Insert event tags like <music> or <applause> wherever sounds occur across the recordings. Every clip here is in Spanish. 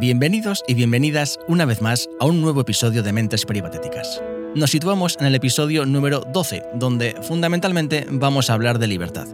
Bienvenidos y bienvenidas una vez más a un nuevo episodio de Mentes Peripatéticas. Nos situamos en el episodio número 12, donde fundamentalmente vamos a hablar de libertad.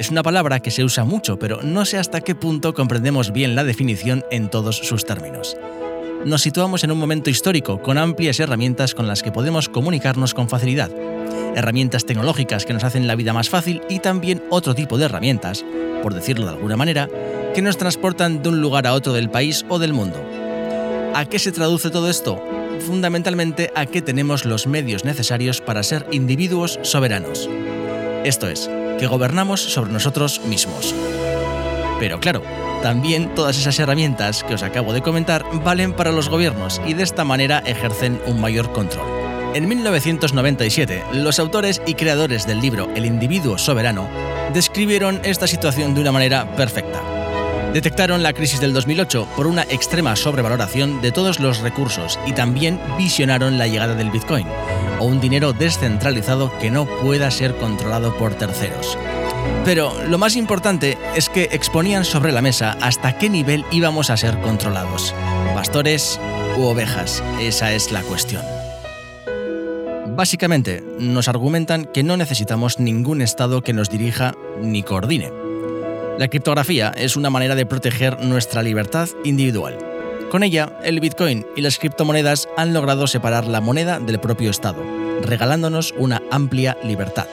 Es una palabra que se usa mucho, pero no sé hasta qué punto comprendemos bien la definición en todos sus términos. Nos situamos en un momento histórico con amplias herramientas con las que podemos comunicarnos con facilidad. Herramientas tecnológicas que nos hacen la vida más fácil y también otro tipo de herramientas, por decirlo de alguna manera, que nos transportan de un lugar a otro del país o del mundo. ¿A qué se traduce todo esto? Fundamentalmente a que tenemos los medios necesarios para ser individuos soberanos. Esto es, que gobernamos sobre nosotros mismos. Pero claro, también todas esas herramientas que os acabo de comentar valen para los gobiernos y de esta manera ejercen un mayor control. En 1997, los autores y creadores del libro El individuo soberano describieron esta situación de una manera perfecta detectaron la crisis del 2008 por una extrema sobrevaloración de todos los recursos y también visionaron la llegada del Bitcoin, o un dinero descentralizado que no pueda ser controlado por terceros. Pero lo más importante es que exponían sobre la mesa hasta qué nivel íbamos a ser controlados. Pastores u ovejas, esa es la cuestión. Básicamente, nos argumentan que no necesitamos ningún Estado que nos dirija ni coordine la criptografía es una manera de proteger nuestra libertad individual. Con ella, el Bitcoin y las criptomonedas han logrado separar la moneda del propio Estado, regalándonos una amplia libertad.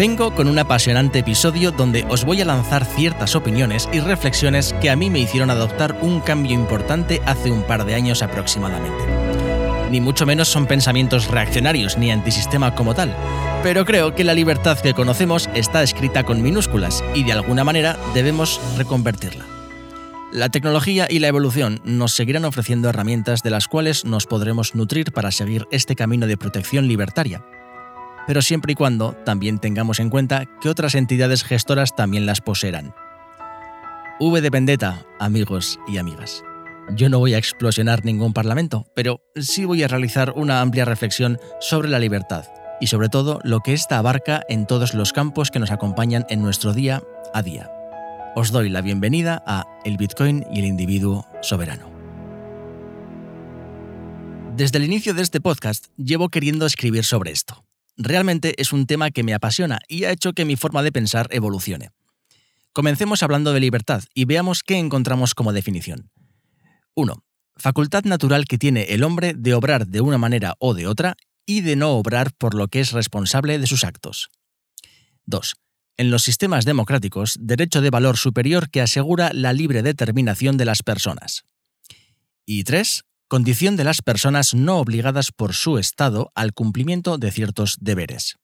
Vengo con un apasionante episodio donde os voy a lanzar ciertas opiniones y reflexiones que a mí me hicieron adoptar un cambio importante hace un par de años aproximadamente ni mucho menos son pensamientos reaccionarios ni antisistema como tal, pero creo que la libertad que conocemos está escrita con minúsculas y de alguna manera debemos reconvertirla. La tecnología y la evolución nos seguirán ofreciendo herramientas de las cuales nos podremos nutrir para seguir este camino de protección libertaria, pero siempre y cuando también tengamos en cuenta que otras entidades gestoras también las poseerán. V de Vendetta, amigos y amigas. Yo no voy a explosionar ningún parlamento, pero sí voy a realizar una amplia reflexión sobre la libertad y sobre todo lo que ésta abarca en todos los campos que nos acompañan en nuestro día a día. Os doy la bienvenida a El Bitcoin y el individuo soberano. Desde el inicio de este podcast llevo queriendo escribir sobre esto. Realmente es un tema que me apasiona y ha hecho que mi forma de pensar evolucione. Comencemos hablando de libertad y veamos qué encontramos como definición. 1. Facultad natural que tiene el hombre de obrar de una manera o de otra y de no obrar por lo que es responsable de sus actos. 2. En los sistemas democráticos, derecho de valor superior que asegura la libre determinación de las personas. Y 3. Condición de las personas no obligadas por su Estado al cumplimiento de ciertos deberes.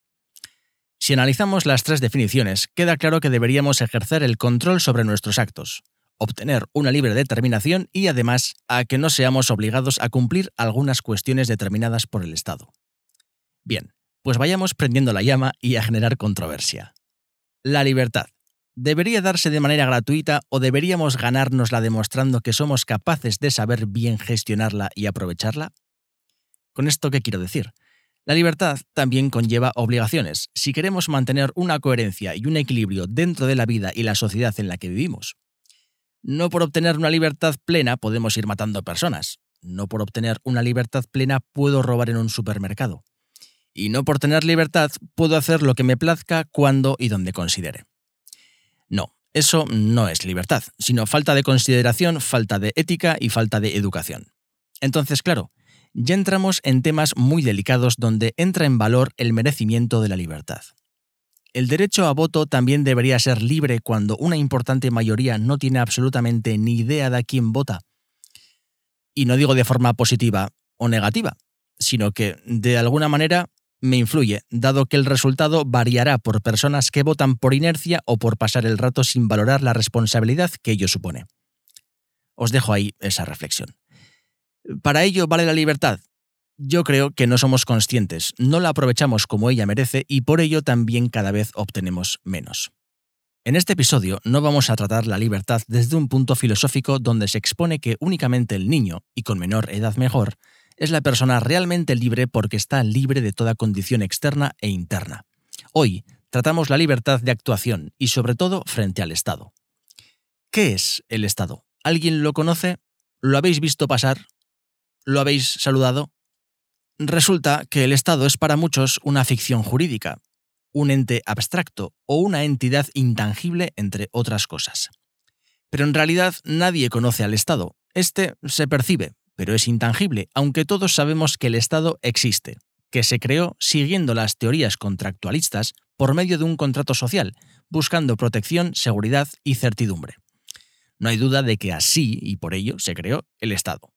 Si analizamos las tres definiciones, queda claro que deberíamos ejercer el control sobre nuestros actos, obtener una libre determinación y además a que no seamos obligados a cumplir algunas cuestiones determinadas por el Estado. Bien, pues vayamos prendiendo la llama y a generar controversia. La libertad. ¿Debería darse de manera gratuita o deberíamos ganárnosla demostrando que somos capaces de saber bien gestionarla y aprovecharla? ¿Con esto qué quiero decir? La libertad también conlleva obligaciones si queremos mantener una coherencia y un equilibrio dentro de la vida y la sociedad en la que vivimos. No por obtener una libertad plena podemos ir matando personas. No por obtener una libertad plena puedo robar en un supermercado. Y no por tener libertad puedo hacer lo que me plazca cuando y donde considere. No, eso no es libertad, sino falta de consideración, falta de ética y falta de educación. Entonces, claro, ya entramos en temas muy delicados donde entra en valor el merecimiento de la libertad. El derecho a voto también debería ser libre cuando una importante mayoría no tiene absolutamente ni idea de a quién vota. Y no digo de forma positiva o negativa, sino que de alguna manera me influye, dado que el resultado variará por personas que votan por inercia o por pasar el rato sin valorar la responsabilidad que ello supone. Os dejo ahí esa reflexión. ¿Para ello vale la libertad? Yo creo que no somos conscientes, no la aprovechamos como ella merece y por ello también cada vez obtenemos menos. En este episodio no vamos a tratar la libertad desde un punto filosófico donde se expone que únicamente el niño, y con menor edad mejor, es la persona realmente libre porque está libre de toda condición externa e interna. Hoy tratamos la libertad de actuación y sobre todo frente al Estado. ¿Qué es el Estado? ¿Alguien lo conoce? ¿Lo habéis visto pasar? ¿Lo habéis saludado? Resulta que el Estado es para muchos una ficción jurídica, un ente abstracto o una entidad intangible, entre otras cosas. Pero en realidad nadie conoce al Estado. Este se percibe, pero es intangible, aunque todos sabemos que el Estado existe, que se creó siguiendo las teorías contractualistas por medio de un contrato social, buscando protección, seguridad y certidumbre. No hay duda de que así, y por ello, se creó el Estado.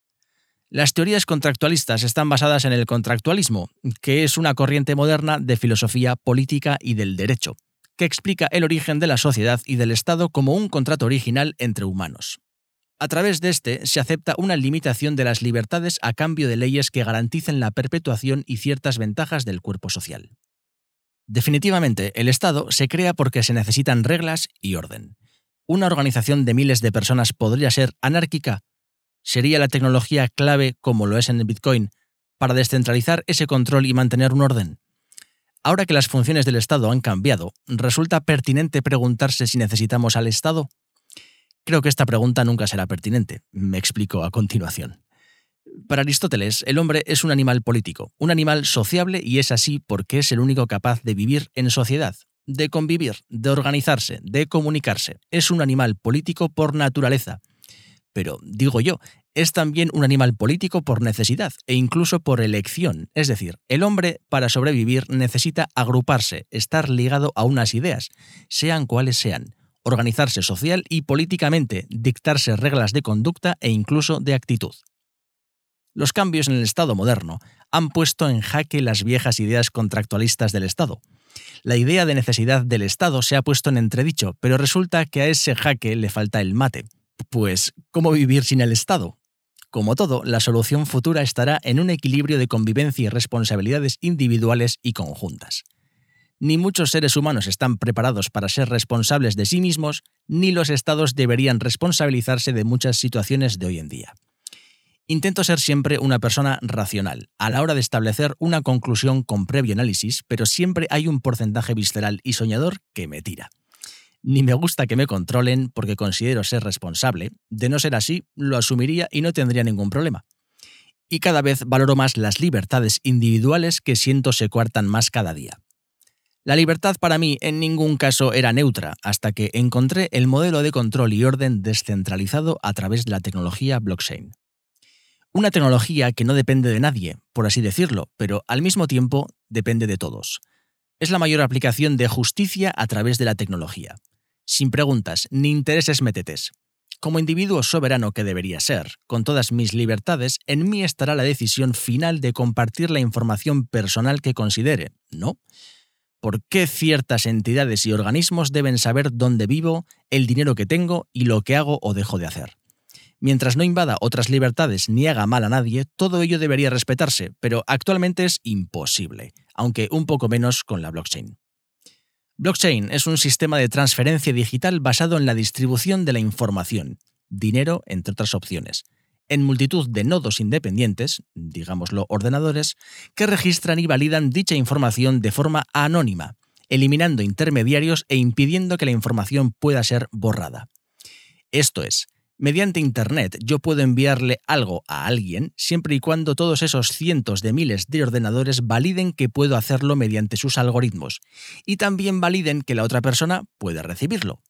Las teorías contractualistas están basadas en el contractualismo, que es una corriente moderna de filosofía política y del derecho, que explica el origen de la sociedad y del Estado como un contrato original entre humanos. A través de este se acepta una limitación de las libertades a cambio de leyes que garanticen la perpetuación y ciertas ventajas del cuerpo social. Definitivamente, el Estado se crea porque se necesitan reglas y orden. ¿Una organización de miles de personas podría ser anárquica? ¿Sería la tecnología clave, como lo es en el Bitcoin, para descentralizar ese control y mantener un orden? Ahora que las funciones del Estado han cambiado, ¿resulta pertinente preguntarse si necesitamos al Estado? Creo que esta pregunta nunca será pertinente. Me explico a continuación. Para Aristóteles, el hombre es un animal político, un animal sociable y es así porque es el único capaz de vivir en sociedad, de convivir, de organizarse, de comunicarse. Es un animal político por naturaleza. Pero, digo yo, es también un animal político por necesidad e incluso por elección. Es decir, el hombre para sobrevivir necesita agruparse, estar ligado a unas ideas, sean cuales sean organizarse social y políticamente, dictarse reglas de conducta e incluso de actitud. Los cambios en el Estado moderno han puesto en jaque las viejas ideas contractualistas del Estado. La idea de necesidad del Estado se ha puesto en entredicho, pero resulta que a ese jaque le falta el mate. Pues, ¿cómo vivir sin el Estado? Como todo, la solución futura estará en un equilibrio de convivencia y responsabilidades individuales y conjuntas. Ni muchos seres humanos están preparados para ser responsables de sí mismos, ni los estados deberían responsabilizarse de muchas situaciones de hoy en día. Intento ser siempre una persona racional a la hora de establecer una conclusión con previo análisis, pero siempre hay un porcentaje visceral y soñador que me tira. Ni me gusta que me controlen porque considero ser responsable, de no ser así, lo asumiría y no tendría ningún problema. Y cada vez valoro más las libertades individuales que siento se coartan más cada día. La libertad para mí en ningún caso era neutra, hasta que encontré el modelo de control y orden descentralizado a través de la tecnología blockchain. Una tecnología que no depende de nadie, por así decirlo, pero al mismo tiempo depende de todos. Es la mayor aplicación de justicia a través de la tecnología. Sin preguntas ni intereses metetes. Como individuo soberano que debería ser, con todas mis libertades, en mí estará la decisión final de compartir la información personal que considere, ¿no? Por qué ciertas entidades y organismos deben saber dónde vivo, el dinero que tengo y lo que hago o dejo de hacer. Mientras no invada otras libertades ni haga mal a nadie, todo ello debería respetarse, pero actualmente es imposible, aunque un poco menos con la blockchain. Blockchain es un sistema de transferencia digital basado en la distribución de la información, dinero, entre otras opciones, en multitud de nodos independientes, digámoslo ordenadores, que registran y validan dicha información de forma anónima, eliminando intermediarios e impidiendo que la información pueda ser borrada. Esto es, mediante Internet yo puedo enviarle algo a alguien siempre y cuando todos esos cientos de miles de ordenadores validen que puedo hacerlo mediante sus algoritmos y también validen que la otra persona puede recibirlo.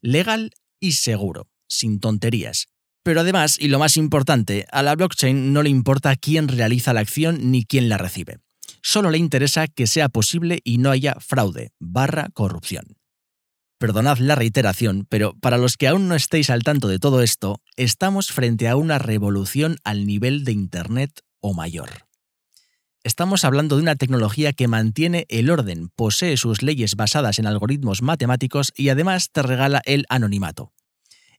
Legal y seguro, sin tonterías, pero además, y lo más importante, a la blockchain no le importa quién realiza la acción ni quién la recibe. Solo le interesa que sea posible y no haya fraude, barra corrupción. Perdonad la reiteración, pero para los que aún no estéis al tanto de todo esto, estamos frente a una revolución al nivel de Internet o mayor. Estamos hablando de una tecnología que mantiene el orden, posee sus leyes basadas en algoritmos matemáticos y además te regala el anonimato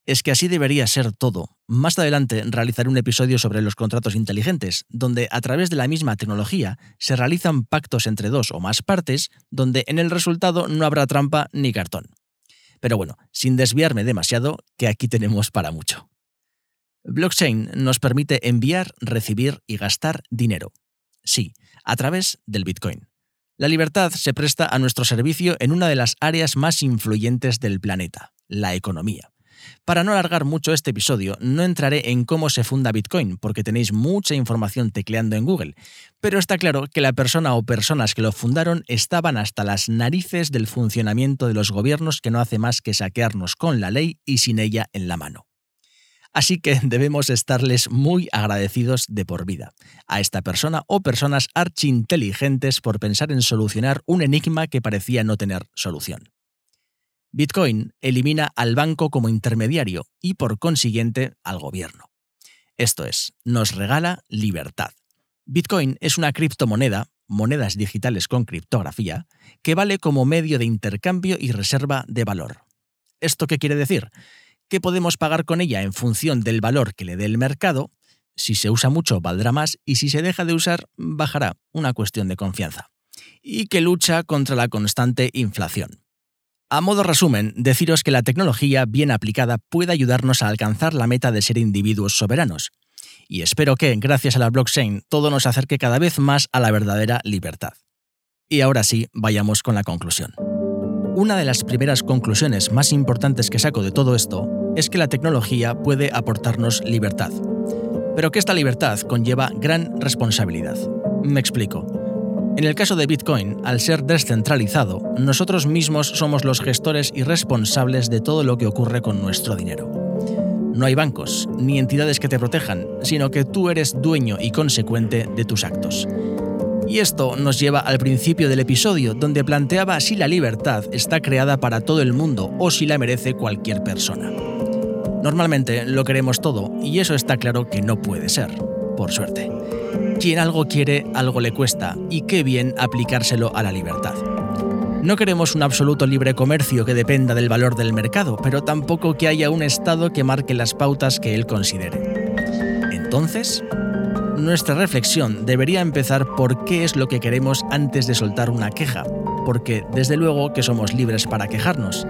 es que así debería ser todo. Más adelante realizaré un episodio sobre los contratos inteligentes, donde a través de la misma tecnología se realizan pactos entre dos o más partes, donde en el resultado no habrá trampa ni cartón. Pero bueno, sin desviarme demasiado, que aquí tenemos para mucho. Blockchain nos permite enviar, recibir y gastar dinero. Sí, a través del Bitcoin. La libertad se presta a nuestro servicio en una de las áreas más influyentes del planeta, la economía Para no alargar mucho este episodio, no entraré en cómo se funda Bitcoin, porque tenéis mucha información tecleando en Google, pero está claro que la persona o personas que lo fundaron estaban hasta las narices del funcionamiento de los gobiernos que no hace más que saquearnos con la ley y sin ella en la mano. Así que <laughs> debemos estarles muy agradecidos de por vida a esta persona o personas archi-inteligentes por pensar en solucionar un enigma que parecía no tener solución. Bitcoin elimina al banco como intermediario y por consiguiente al gobierno. Esto es, nos regala libertad. Bitcoin es una criptomoneda, monedas digitales con criptografía, que vale como medio de intercambio y reserva de valor. ¿Esto qué quiere decir? que podemos pagar con ella en función del valor que le dé el mercado. Si se usa mucho, valdrá más y si se deja de usar, bajará. Una cuestión de confianza. Y que lucha contra la constante inflación. A modo resumen, deciros que la tecnología bien aplicada puede ayudarnos a alcanzar la meta de ser individuos soberanos. Y espero que, gracias a la blockchain, todo nos acerque cada vez más a la verdadera libertad. Y ahora sí, vayamos con la conclusión. Una de las primeras conclusiones más importantes que saco de todo esto es que la tecnología puede aportarnos libertad, pero que esta libertad conlleva gran responsabilidad. Me explico. En el caso de Bitcoin, al ser descentralizado, nosotros mismos somos los gestores y responsables de todo lo que ocurre con nuestro dinero. No hay bancos ni entidades que te protejan, sino que tú eres dueño y consecuente de tus actos. Y esto nos lleva al principio del episodio, donde planteaba si la libertad está creada para todo el mundo o si la merece cualquier persona. Normalmente lo queremos todo, y eso está claro que no puede ser, por suerte. Quien algo quiere, algo le cuesta, y qué bien aplicárselo a la libertad. No queremos un absoluto libre comercio que dependa del valor del mercado, pero tampoco que haya un Estado que marque las pautas que él considere. Entonces, nuestra reflexión debería empezar por qué es lo que queremos antes de soltar una queja, porque desde luego que somos libres para quejarnos,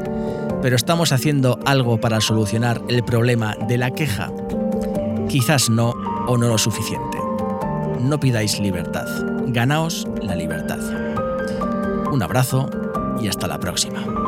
pero ¿estamos haciendo algo para solucionar el problema de la queja? Quizás no o no lo suficiente. No pidáis libertad, ganaos la libertad. Un abrazo y hasta la próxima.